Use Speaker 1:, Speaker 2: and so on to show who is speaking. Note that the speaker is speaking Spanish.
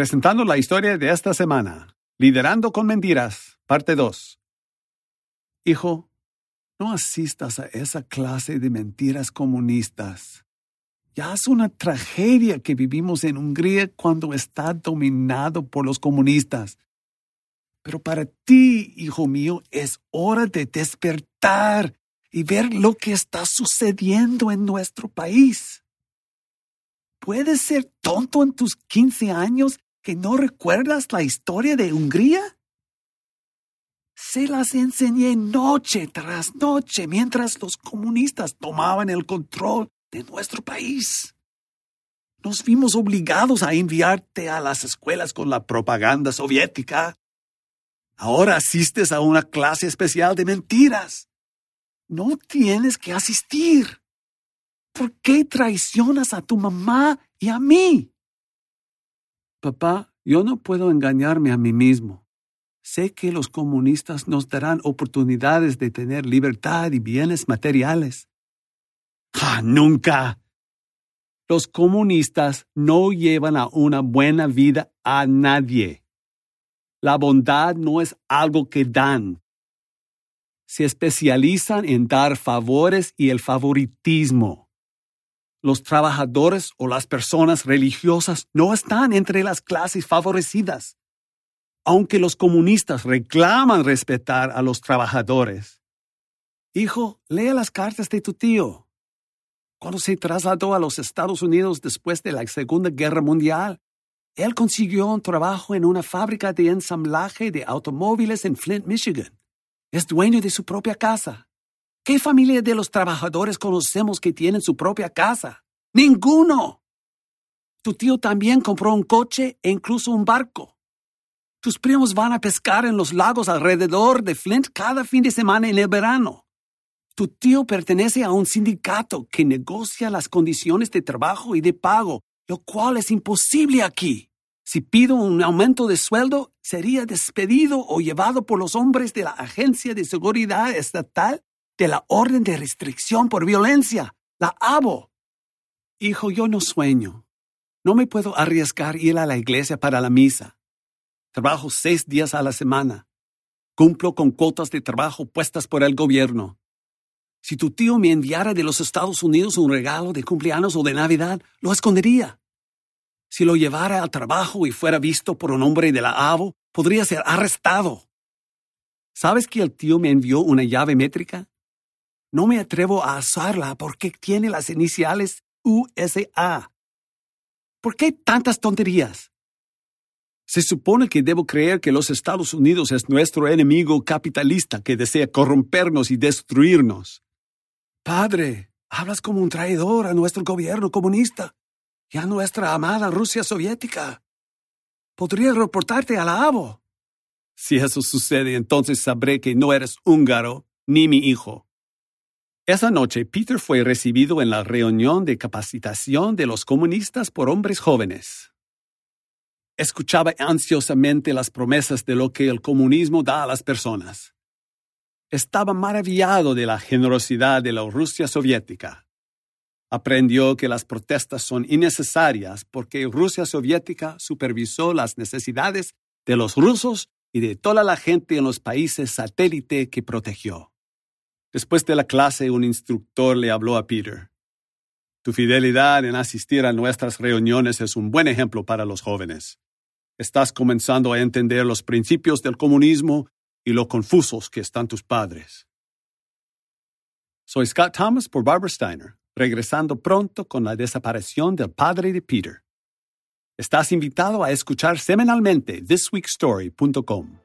Speaker 1: Presentando la historia de esta semana. Liderando con mentiras, parte 2. Hijo, no asistas a esa clase de mentiras comunistas. Ya es una tragedia que vivimos en Hungría cuando está dominado por los comunistas. Pero para ti, hijo mío, es hora de despertar y ver lo que está sucediendo en nuestro país. ¿Puedes ser tonto en tus 15 años que no recuerdas la historia de Hungría? Se las enseñé noche tras noche mientras los comunistas tomaban el control de nuestro país. Nos vimos obligados a enviarte a las escuelas con la propaganda soviética. Ahora asistes a una clase especial de mentiras. No tienes que asistir. ¿Por qué traicionas a tu mamá y a mí? Papá, yo no puedo engañarme a mí mismo. Sé que los comunistas nos darán oportunidades de tener libertad y bienes materiales. ¡Ah, nunca! Los comunistas no llevan a una buena vida a nadie. La bondad no es algo que dan. Se especializan en dar favores y el favoritismo los trabajadores o las personas religiosas no están entre las clases favorecidas. Aunque los comunistas reclaman respetar a los trabajadores. Hijo, lea las cartas de tu tío. Cuando se trasladó a los Estados Unidos después de la Segunda Guerra Mundial, él consiguió un trabajo en una fábrica de ensamblaje de automóviles en Flint, Michigan. Es dueño de su propia casa ¿Qué familia de los trabajadores conocemos que tienen su propia casa? Ninguno. Tu tío también compró un coche e incluso un barco. Tus primos van a pescar en los lagos alrededor de Flint cada fin de semana en el verano. Tu tío pertenece a un sindicato que negocia las condiciones de trabajo y de pago, lo cual es imposible aquí. Si pido un aumento de sueldo, sería despedido o llevado por los hombres de la Agencia de Seguridad Estatal de la orden de restricción por violencia, la ABO. Hijo, yo no sueño. No me puedo arriesgar ir a la iglesia para la misa. Trabajo seis días a la semana. Cumplo con cuotas de trabajo puestas por el gobierno. Si tu tío me enviara de los Estados Unidos un regalo de cumpleaños o de Navidad, lo escondería. Si lo llevara al trabajo y fuera visto por un hombre de la ABO, podría ser arrestado. ¿Sabes que el tío me envió una llave métrica? No me atrevo a usarla porque tiene las iniciales USA. ¿Por qué tantas tonterías? Se supone que debo creer que los Estados Unidos es nuestro enemigo capitalista que desea corrompernos y destruirnos. Padre, hablas como un traidor a nuestro gobierno comunista y a nuestra amada Rusia soviética. Podría reportarte a la ABO. Si eso sucede, entonces sabré que no eres húngaro ni mi hijo. Esa noche Peter fue recibido en la reunión de capacitación de los comunistas por hombres jóvenes. Escuchaba ansiosamente las promesas de lo que el comunismo da a las personas. Estaba maravillado de la generosidad de la Rusia soviética. Aprendió que las protestas son innecesarias porque Rusia soviética supervisó las necesidades de los rusos y de toda la gente en los países satélite que protegió. Después de la clase, un instructor le habló a Peter. Tu fidelidad en asistir a nuestras reuniones es un buen ejemplo para los jóvenes. Estás comenzando a entender los principios del comunismo y lo confusos que están tus padres. Soy Scott Thomas por Barbara Steiner, regresando pronto con la desaparición del padre de Peter. Estás invitado a escuchar semanalmente thisweekstory.com.